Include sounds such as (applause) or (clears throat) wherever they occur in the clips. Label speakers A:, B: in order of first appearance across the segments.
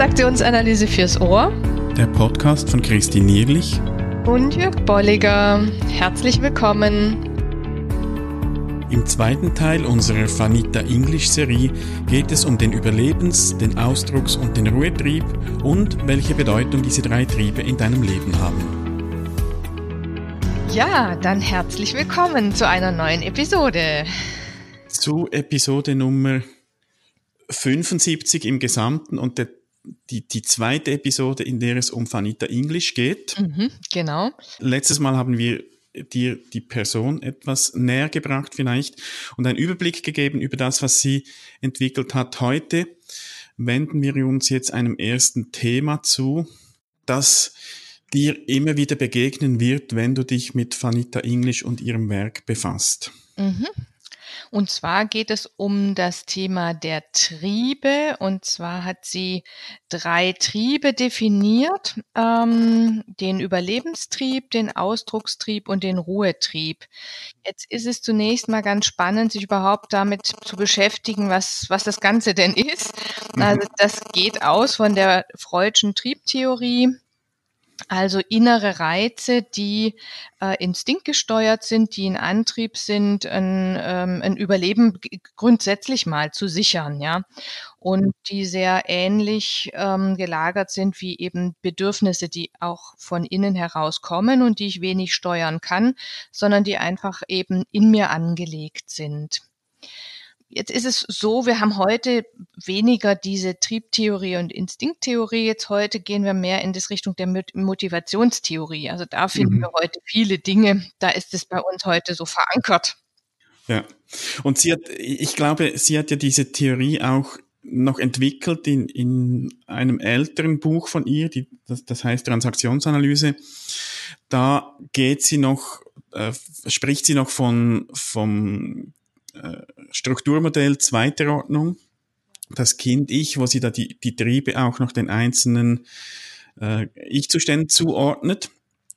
A: Transaktionsanalyse fürs Ohr.
B: Der Podcast von Christine Nierlich
A: und Jörg Bolliger. Herzlich willkommen.
B: Im zweiten Teil unserer Fanita English Serie geht es um den Überlebens-, den Ausdrucks- und den Ruhetrieb und welche Bedeutung diese drei Triebe in deinem Leben haben.
A: Ja, dann herzlich willkommen zu einer neuen Episode.
B: Zu Episode Nummer 75 im Gesamten und der die, die zweite Episode, in der es um Fanita English geht.
A: Mhm, genau.
B: Letztes Mal haben wir dir die Person etwas näher gebracht vielleicht und einen Überblick gegeben über das, was sie entwickelt hat. Heute wenden wir uns jetzt einem ersten Thema zu, das dir immer wieder begegnen wird, wenn du dich mit Fanita English und ihrem Werk befasst.
A: Mhm, und zwar geht es um das Thema der Triebe. Und zwar hat sie drei Triebe definiert. Ähm, den Überlebenstrieb, den Ausdruckstrieb und den Ruhetrieb. Jetzt ist es zunächst mal ganz spannend, sich überhaupt damit zu beschäftigen, was, was das Ganze denn ist. Mhm. Also das geht aus von der Freudschen Triebtheorie also innere Reize, die äh, instinktgesteuert sind, die ein Antrieb sind, ein, ähm, ein Überleben grundsätzlich mal zu sichern, ja. Und die sehr ähnlich ähm, gelagert sind wie eben Bedürfnisse, die auch von innen heraus kommen und die ich wenig steuern kann, sondern die einfach eben in mir angelegt sind. Jetzt ist es so, wir haben heute weniger diese Triebtheorie und Instinkttheorie. Jetzt heute gehen wir mehr in das Richtung der Motivationstheorie. Also da finden mhm. wir heute viele Dinge. Da ist es bei uns heute so verankert.
B: Ja. Und sie hat, ich glaube, sie hat ja diese Theorie auch noch entwickelt in, in einem älteren Buch von ihr, die, das, das heißt Transaktionsanalyse. Da geht sie noch, äh, spricht sie noch von, vom Strukturmodell zweiter Ordnung, das Kind-Ich, wo sie da die, die Triebe auch noch den einzelnen äh, Ich-Zuständen zuordnet.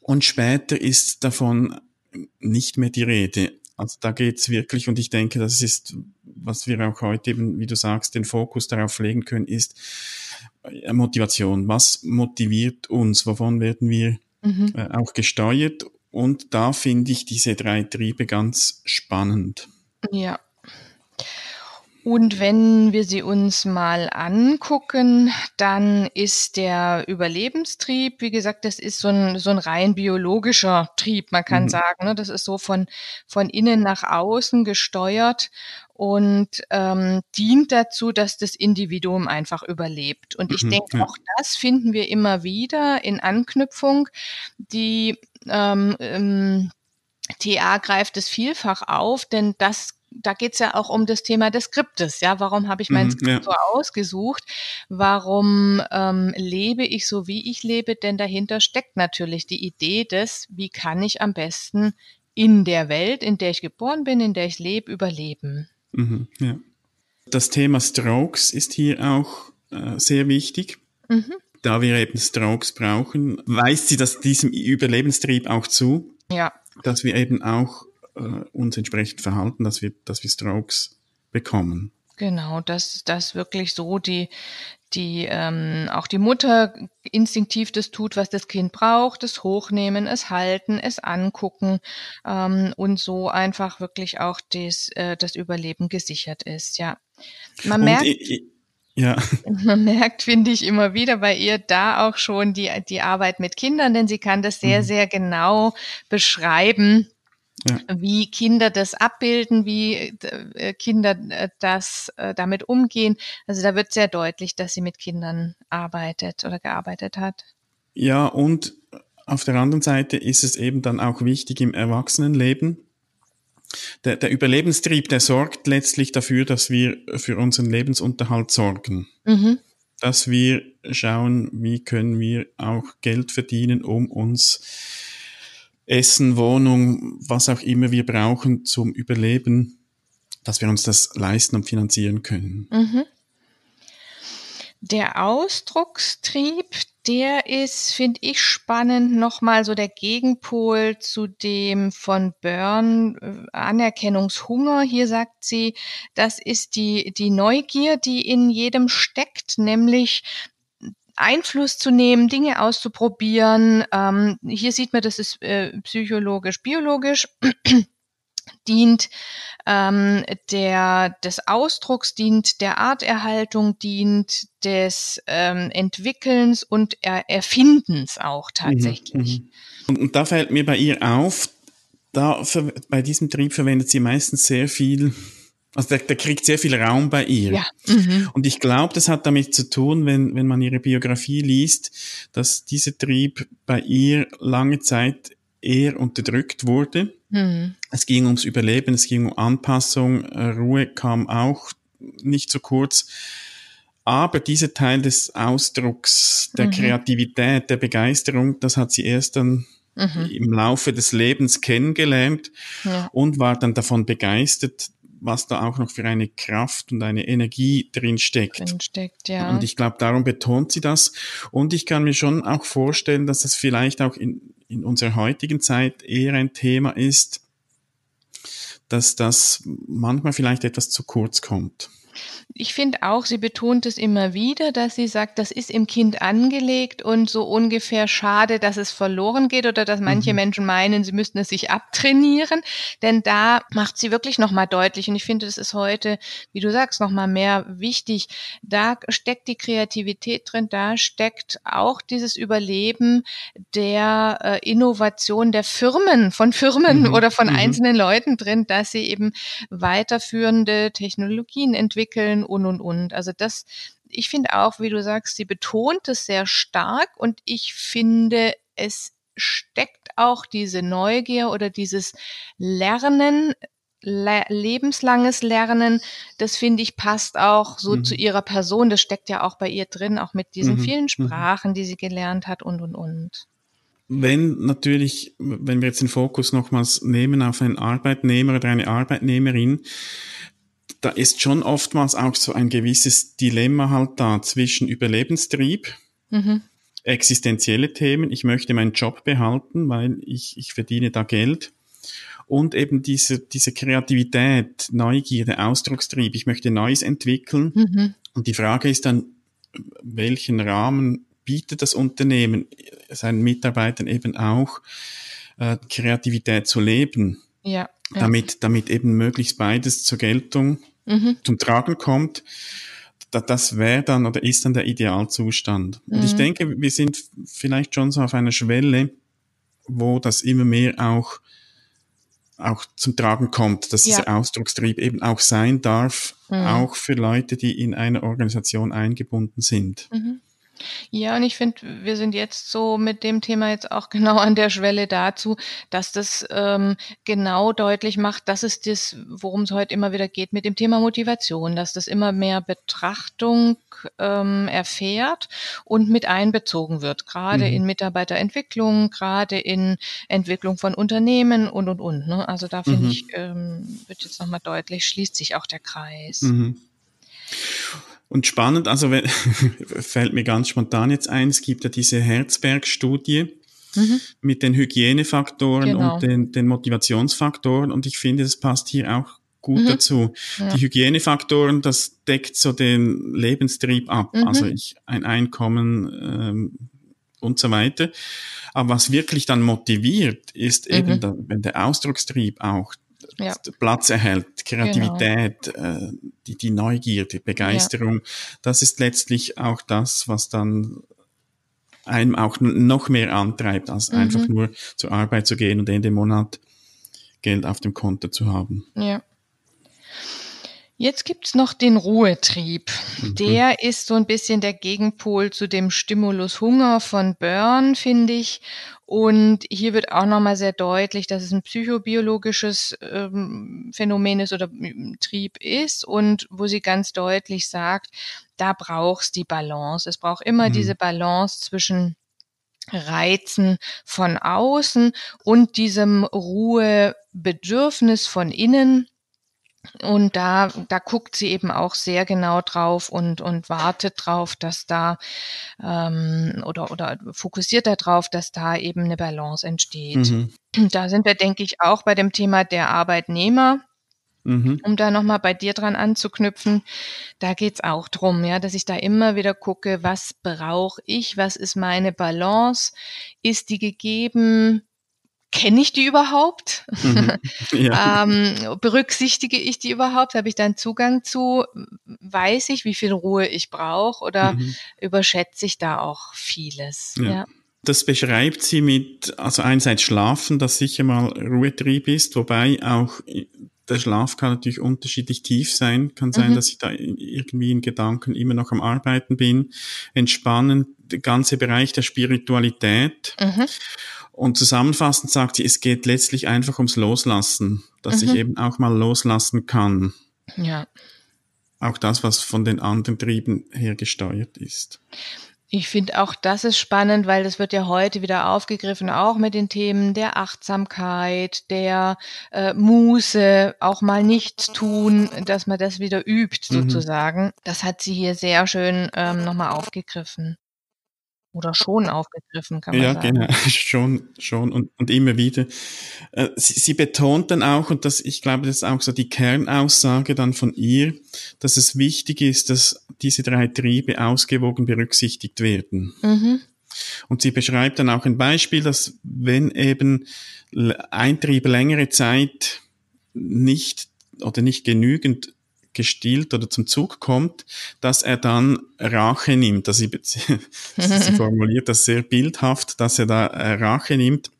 B: Und später ist davon nicht mehr die Rede. Also da geht's wirklich, und ich denke, das ist, was wir auch heute eben, wie du sagst, den Fokus darauf legen können, ist äh, Motivation. Was motiviert uns? Wovon werden wir mhm. äh, auch gesteuert? Und da finde ich diese drei Triebe ganz spannend.
A: Ja. Und wenn wir sie uns mal angucken, dann ist der Überlebenstrieb, wie gesagt, das ist so ein, so ein rein biologischer Trieb, man kann mhm. sagen. Ne? Das ist so von, von innen nach außen gesteuert und ähm, dient dazu, dass das Individuum einfach überlebt. Und ich mhm, denke, ja. auch das finden wir immer wieder in Anknüpfung. Die ähm, ähm, TA greift es vielfach auf, denn das da geht's ja auch um das Thema des Skriptes. Ja, warum habe ich mein mhm, Skript ja. so ausgesucht? Warum ähm, lebe ich so, wie ich lebe? Denn dahinter steckt natürlich die Idee des, wie kann ich am besten in der Welt, in der ich geboren bin, in der ich lebe, überleben.
B: Mhm, ja. Das Thema Strokes ist hier auch äh, sehr wichtig. Mhm. Da wir eben Strokes brauchen, weist sie das diesem Überlebenstrieb auch zu. Ja. Dass wir eben auch äh, uns entsprechend verhalten, dass wir, dass wir Strokes bekommen.
A: Genau, dass das wirklich so die die ähm, auch die Mutter instinktiv das tut, was das Kind braucht, es hochnehmen, es halten, es angucken ähm, und so einfach wirklich auch des, äh, das Überleben gesichert ist. Ja, man merkt. Ich, ja. (laughs) Man merkt, finde ich, immer wieder bei ihr da auch schon die, die Arbeit mit Kindern, denn sie kann das sehr, mhm. sehr genau beschreiben, ja. wie Kinder das abbilden, wie äh, Kinder äh, das äh, damit umgehen. Also da wird sehr deutlich, dass sie mit Kindern arbeitet oder gearbeitet hat.
B: Ja, und auf der anderen Seite ist es eben dann auch wichtig im Erwachsenenleben. Der, der Überlebenstrieb, der sorgt letztlich dafür, dass wir für unseren Lebensunterhalt sorgen. Mhm. Dass wir schauen, wie können wir auch Geld verdienen, um uns Essen, Wohnung, was auch immer wir brauchen zum Überleben, dass wir uns das leisten und finanzieren können. Mhm.
A: Der Ausdruckstrieb, der ist, finde ich, spannend, nochmal so der Gegenpol zu dem von Byrne äh, Anerkennungshunger. Hier sagt sie, das ist die, die Neugier, die in jedem steckt, nämlich Einfluss zu nehmen, Dinge auszuprobieren. Ähm, hier sieht man, das ist äh, psychologisch, biologisch (clears throat) dient ähm, der des Ausdrucks, dient der Arterhaltung, dient des ähm, Entwickelns und er Erfindens auch mhm, tatsächlich. Mhm,
B: und, und da fällt mir bei ihr auf, da bei diesem Trieb verwendet sie meistens sehr viel also der, der kriegt sehr viel Raum bei ihr. Ja. Mhm. Und ich glaube, das hat damit zu tun, wenn, wenn man ihre Biografie liest, dass dieser Trieb bei ihr lange Zeit eher unterdrückt wurde. Mhm. Es ging ums Überleben, es ging um Anpassung, äh, Ruhe kam auch nicht so kurz. Aber dieser Teil des Ausdrucks, der mhm. Kreativität, der Begeisterung, das hat sie erst dann mhm. im Laufe des Lebens kennengelernt ja. und war dann davon begeistert, was da auch noch für eine Kraft und eine Energie drin steckt. Drin steckt ja. Und ich glaube, darum betont sie das. Und ich kann mir schon auch vorstellen, dass das vielleicht auch in, in unserer heutigen Zeit eher ein Thema ist, dass das manchmal vielleicht etwas zu kurz kommt.
A: Ich finde auch, sie betont es immer wieder, dass sie sagt, das ist im Kind angelegt und so ungefähr schade, dass es verloren geht oder dass manche mhm. Menschen meinen, sie müssten es sich abtrainieren. Denn da macht sie wirklich nochmal deutlich und ich finde, das ist heute, wie du sagst, nochmal mehr wichtig. Da steckt die Kreativität drin, da steckt auch dieses Überleben der äh, Innovation der Firmen, von Firmen mhm. oder von mhm. einzelnen Leuten drin, dass sie eben weiterführende Technologien entwickeln und, und, und. Also das, ich finde auch, wie du sagst, sie betont es sehr stark und ich finde, es steckt auch diese Neugier oder dieses Lernen, le lebenslanges Lernen, das finde ich passt auch so mhm. zu ihrer Person. Das steckt ja auch bei ihr drin, auch mit diesen mhm. vielen mhm. Sprachen, die sie gelernt hat und, und, und.
B: Wenn natürlich, wenn wir jetzt den Fokus nochmals nehmen auf einen Arbeitnehmer oder eine Arbeitnehmerin, da ist schon oftmals auch so ein gewisses Dilemma halt da zwischen Überlebenstrieb, mhm. existenzielle Themen, ich möchte meinen Job behalten, weil ich, ich verdiene da Geld und eben diese, diese Kreativität, Neugierde, Ausdruckstrieb, ich möchte Neues entwickeln. Mhm. Und die Frage ist dann, welchen Rahmen bietet das Unternehmen seinen Mitarbeitern eben auch, äh, Kreativität zu leben? Ja damit, damit eben möglichst beides zur Geltung, mhm. zum Tragen kommt. Das wäre dann oder ist dann der Idealzustand. Mhm. Und ich mhm. denke, wir sind vielleicht schon so auf einer Schwelle, wo das immer mehr auch auch zum Tragen kommt, dass ja. dieser Ausdruckstrieb eben auch sein darf, mhm. auch für Leute, die in einer Organisation eingebunden sind. Mhm.
A: Ja, und ich finde, wir sind jetzt so mit dem Thema jetzt auch (laughs) genau an der Schwelle dazu, dass das ähm, genau deutlich macht, dass es das, worum es heute immer wieder geht, mit dem Thema Motivation, dass das immer mehr Betrachtung ähm, erfährt und mit einbezogen wird, gerade mhm. in Mitarbeiterentwicklung, gerade in Entwicklung von Unternehmen und und und. Ne? Also da finde mhm. ich, ähm, wird jetzt nochmal deutlich, schließt sich auch der Kreis. Mhm.
B: Und spannend, also (laughs) fällt mir ganz spontan jetzt ein, es gibt ja diese Herzberg-Studie mhm. mit den Hygienefaktoren genau. und den, den Motivationsfaktoren und ich finde, das passt hier auch gut mhm. dazu. Ja. Die Hygienefaktoren, das deckt so den Lebenstrieb ab, mhm. also ich, ein Einkommen ähm, und so weiter. Aber was wirklich dann motiviert, ist eben, mhm. da, wenn der Ausdruckstrieb auch ja. Platz erhält, Kreativität, genau. äh, die, die Neugier, die Begeisterung, ja. das ist letztlich auch das, was dann einem auch noch mehr antreibt, als mhm. einfach nur zur Arbeit zu gehen und Ende Monat Geld auf dem Konto zu haben.
A: Ja. Jetzt gibt's noch den Ruhetrieb. Mhm. Der ist so ein bisschen der Gegenpol zu dem Stimulus Hunger von Burn, finde ich. Und hier wird auch nochmal sehr deutlich, dass es ein psychobiologisches ähm, Phänomen ist oder Trieb ist und wo sie ganz deutlich sagt, da braucht's die Balance. Es braucht immer mhm. diese Balance zwischen Reizen von außen und diesem Ruhebedürfnis von innen und da, da guckt sie eben auch sehr genau drauf und, und wartet drauf, dass da ähm, oder, oder fokussiert darauf, dass da eben eine Balance entsteht. Mhm. Da sind wir, denke ich, auch bei dem Thema der Arbeitnehmer Mhm. Um da nochmal bei dir dran anzuknüpfen, da geht's auch drum, ja, dass ich da immer wieder gucke, was brauche ich, was ist meine Balance, ist die gegeben, kenne ich die überhaupt? Mhm. (laughs) Ja. ähm, berücksichtige ich die überhaupt? Habe ich da einen Zugang zu? Weiß ich, wie viel Ruhe ich brauche oder mhm. überschätze ich da auch vieles?
B: Ja. ja. Das beschreibt sie mit, also einerseits Schlafen, das sicher mal Ruhetrieb ist, wobei auch der Schlaf kann natürlich unterschiedlich tief sein. Kann sein, mhm. dass ich da irgendwie in Gedanken immer noch am Arbeiten bin. Entspannen, der ganze Bereich der Spiritualität. Mhm. Und zusammenfassend sagt sie, es geht letztlich einfach ums Loslassen, dass mhm. ich eben auch mal loslassen kann.
A: Ja.
B: Auch das, was von den anderen Trieben her gesteuert ist.
A: Ich finde auch das ist spannend, weil das wird ja heute wieder aufgegriffen, auch mit den Themen der Achtsamkeit, der äh, Muße, auch mal nichts tun, dass man das wieder übt mhm. sozusagen. Das hat sie hier sehr schön ähm, nochmal aufgegriffen oder schon aufgegriffen, kann man ja, sagen. Ja, genau, (laughs)
B: schon, schon und, und immer wieder. Äh, sie, sie betont dann auch, und das, ich glaube, das ist auch so die Kernaussage dann von ihr, dass es wichtig ist, dass diese drei Triebe ausgewogen berücksichtigt werden. Mhm. Und sie beschreibt dann auch ein Beispiel, dass wenn eben ein Trieb längere Zeit nicht oder nicht genügend gestillt oder zum Zug kommt, dass er dann Rache nimmt. Also sie, sie formuliert das sehr bildhaft, dass er da äh, Rache nimmt.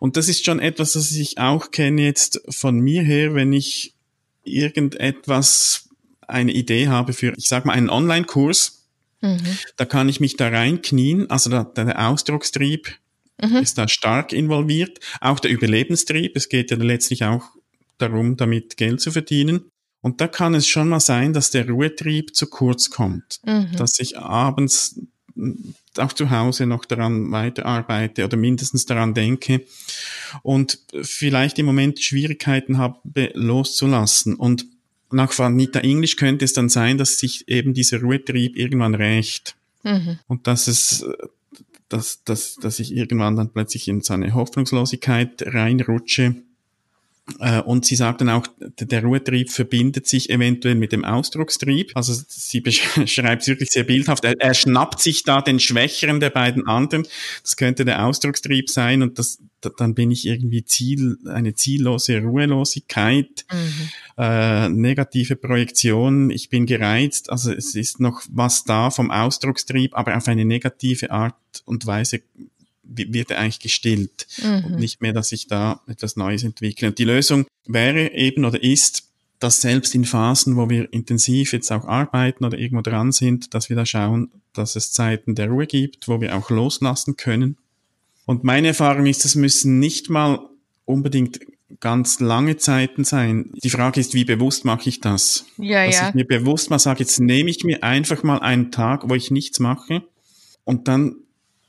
B: Und das ist schon etwas, das ich auch kenne jetzt von mir her, wenn ich irgendetwas, eine Idee habe für, ich sag mal, einen Online-Kurs, mhm. da kann ich mich da reinknien, also da, der Ausdruckstrieb mhm. ist da stark involviert, auch der Überlebenstrieb, es geht ja letztlich auch darum, damit Geld zu verdienen. Und da kann es schon mal sein, dass der Ruhetrieb zu kurz kommt, mhm. dass ich abends auch zu Hause noch daran weiterarbeite oder mindestens daran denke und vielleicht im Moment Schwierigkeiten habe loszulassen. Und nach Vanita English könnte es dann sein, dass sich eben dieser Ruhetrieb irgendwann rächt mhm. und dass es dass, dass, dass ich irgendwann dann plötzlich in so eine Hoffnungslosigkeit reinrutsche äh, und sie sagt dann auch, der Ruhetrieb verbindet sich eventuell mit dem Ausdruckstrieb. Also sie (laughs) beschreibt es wirklich sehr bildhaft. Er, er, schnappt sich da den Schwächeren der beiden anderen. Das könnte der Ausdruckstrieb sein und das, dann bin ich irgendwie Ziel, eine ziellose Ruhelosigkeit, mhm. äh, negative Projektion. Ich bin gereizt. Also es ist noch was da vom Ausdruckstrieb, aber auf eine negative Art und Weise wird er eigentlich gestillt mhm. und nicht mehr, dass ich da etwas Neues entwickle. Und die Lösung wäre eben oder ist, dass selbst in Phasen, wo wir intensiv jetzt auch arbeiten oder irgendwo dran sind, dass wir da schauen, dass es Zeiten der Ruhe gibt, wo wir auch loslassen können. Und meine Erfahrung ist, es müssen nicht mal unbedingt ganz lange Zeiten sein. Die Frage ist, wie bewusst mache ich das?
A: Ja,
B: Dass
A: ja.
B: ich mir bewusst mal sage, jetzt nehme ich mir einfach mal einen Tag, wo ich nichts mache und dann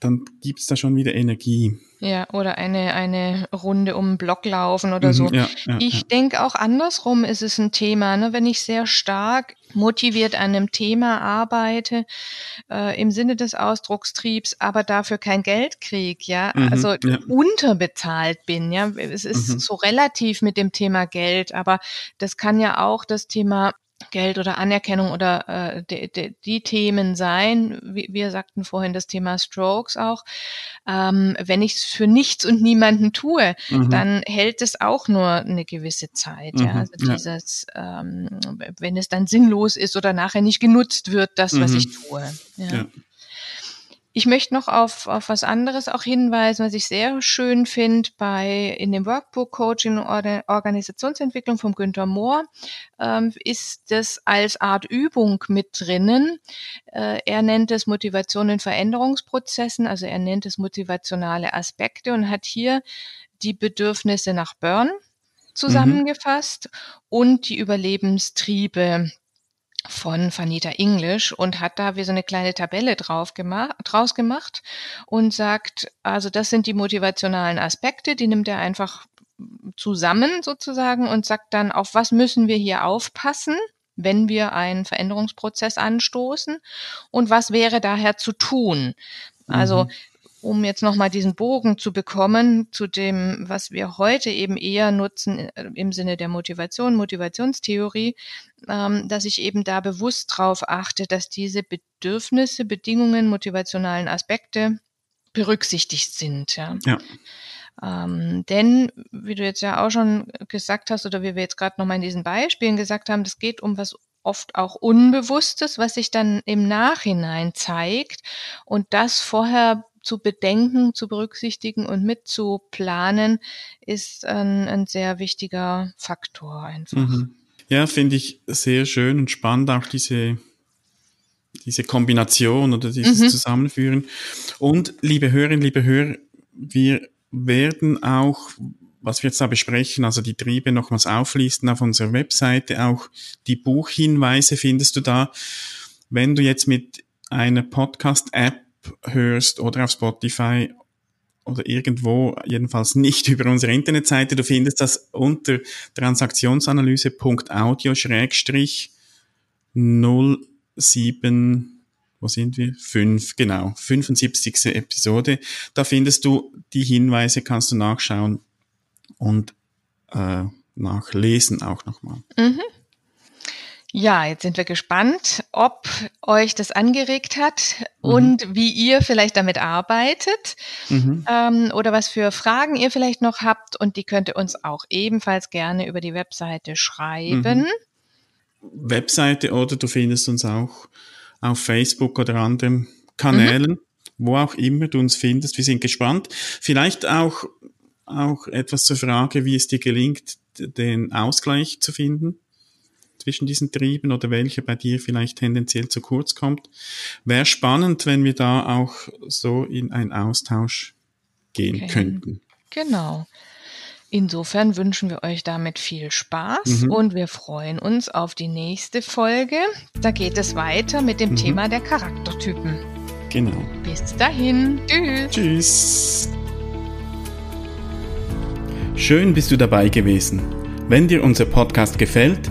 B: dann gibt's da schon wieder Energie.
A: Ja, oder eine, eine Runde um den Block laufen oder mhm, so. Ja, ja, ich ja. denke auch andersrum ist es ein Thema, ne? wenn ich sehr stark motiviert an einem Thema arbeite, äh, im Sinne des Ausdruckstriebs, aber dafür kein Geld krieg, ja, mhm, also unterbezahlt bin, ja. Es ist mhm. so relativ mit dem Thema Geld, aber das kann ja auch das Thema Geld oder Anerkennung oder äh, de, de, die Themen sein. Wie, wir sagten vorhin das Thema Strokes auch. Ähm, wenn ich es für nichts und niemanden tue, mhm. dann hält es auch nur eine gewisse Zeit. Mhm. Ja? Also dieses, ja. ähm, wenn es dann sinnlos ist oder nachher nicht genutzt wird, das, mhm. was ich tue. Ja. ja. Ich möchte noch auf, auf was anderes auch hinweisen, was ich sehr schön finde bei in dem Workbook Coaching und Organisationsentwicklung von Günter Mohr ähm, ist das als Art Übung mit drinnen. Äh, er nennt es Motivation in Veränderungsprozessen, also er nennt es motivationale Aspekte und hat hier die Bedürfnisse nach Burn mhm. zusammengefasst mhm. und die Überlebenstriebe von Vanita English und hat da wie so eine kleine Tabelle drauf gemacht, draus gemacht und sagt, also das sind die motivationalen Aspekte, die nimmt er einfach zusammen sozusagen und sagt dann, auf was müssen wir hier aufpassen, wenn wir einen Veränderungsprozess anstoßen und was wäre daher zu tun. Also mhm um jetzt nochmal diesen Bogen zu bekommen zu dem, was wir heute eben eher nutzen äh, im Sinne der Motivation, Motivationstheorie, ähm, dass ich eben da bewusst drauf achte, dass diese Bedürfnisse, Bedingungen, motivationalen Aspekte berücksichtigt sind. Ja. ja. Ähm, denn, wie du jetzt ja auch schon gesagt hast, oder wie wir jetzt gerade nochmal in diesen Beispielen gesagt haben, es geht um was oft auch Unbewusstes, was sich dann im Nachhinein zeigt. Und das vorher zu bedenken, zu berücksichtigen und mitzuplanen, ist ein, ein sehr wichtiger Faktor einfach. Mhm.
B: Ja, finde ich sehr schön und spannend auch diese, diese Kombination oder dieses mhm. Zusammenführen. Und liebe Hörerinnen, liebe Hörer, wir werden auch, was wir jetzt da besprechen, also die Triebe nochmals auflisten auf unserer Webseite, auch die Buchhinweise findest du da. Wenn du jetzt mit einer Podcast-App hörst oder auf Spotify oder irgendwo, jedenfalls nicht (laughs) über unsere Internetseite, du findest das unter transaktionsanalyse.audio 07 wo sind wir? Fünf, genau, 75. Episode. Da findest du die Hinweise, kannst du nachschauen und äh, nachlesen auch nochmal. Mhm.
A: Ja, jetzt sind wir gespannt, ob euch das angeregt hat mhm. und wie ihr vielleicht damit arbeitet mhm. ähm, oder was für Fragen ihr vielleicht noch habt. Und die könnt ihr uns auch ebenfalls gerne über die Webseite schreiben.
B: Mhm. Webseite oder du findest uns auch auf Facebook oder anderen Kanälen, mhm. wo auch immer du uns findest. Wir sind gespannt. Vielleicht auch, auch etwas zur Frage, wie es dir gelingt, den Ausgleich zu finden zwischen diesen Trieben oder welche bei dir vielleicht tendenziell zu kurz kommt. Wäre spannend, wenn wir da auch so in einen Austausch gehen okay. könnten.
A: Genau. Insofern wünschen wir euch damit viel Spaß mhm. und wir freuen uns auf die nächste Folge. Da geht es weiter mit dem mhm. Thema der Charaktertypen.
B: Genau.
A: Bis dahin. Tschüss.
B: Tschüss. Schön bist du dabei gewesen. Wenn dir unser Podcast gefällt,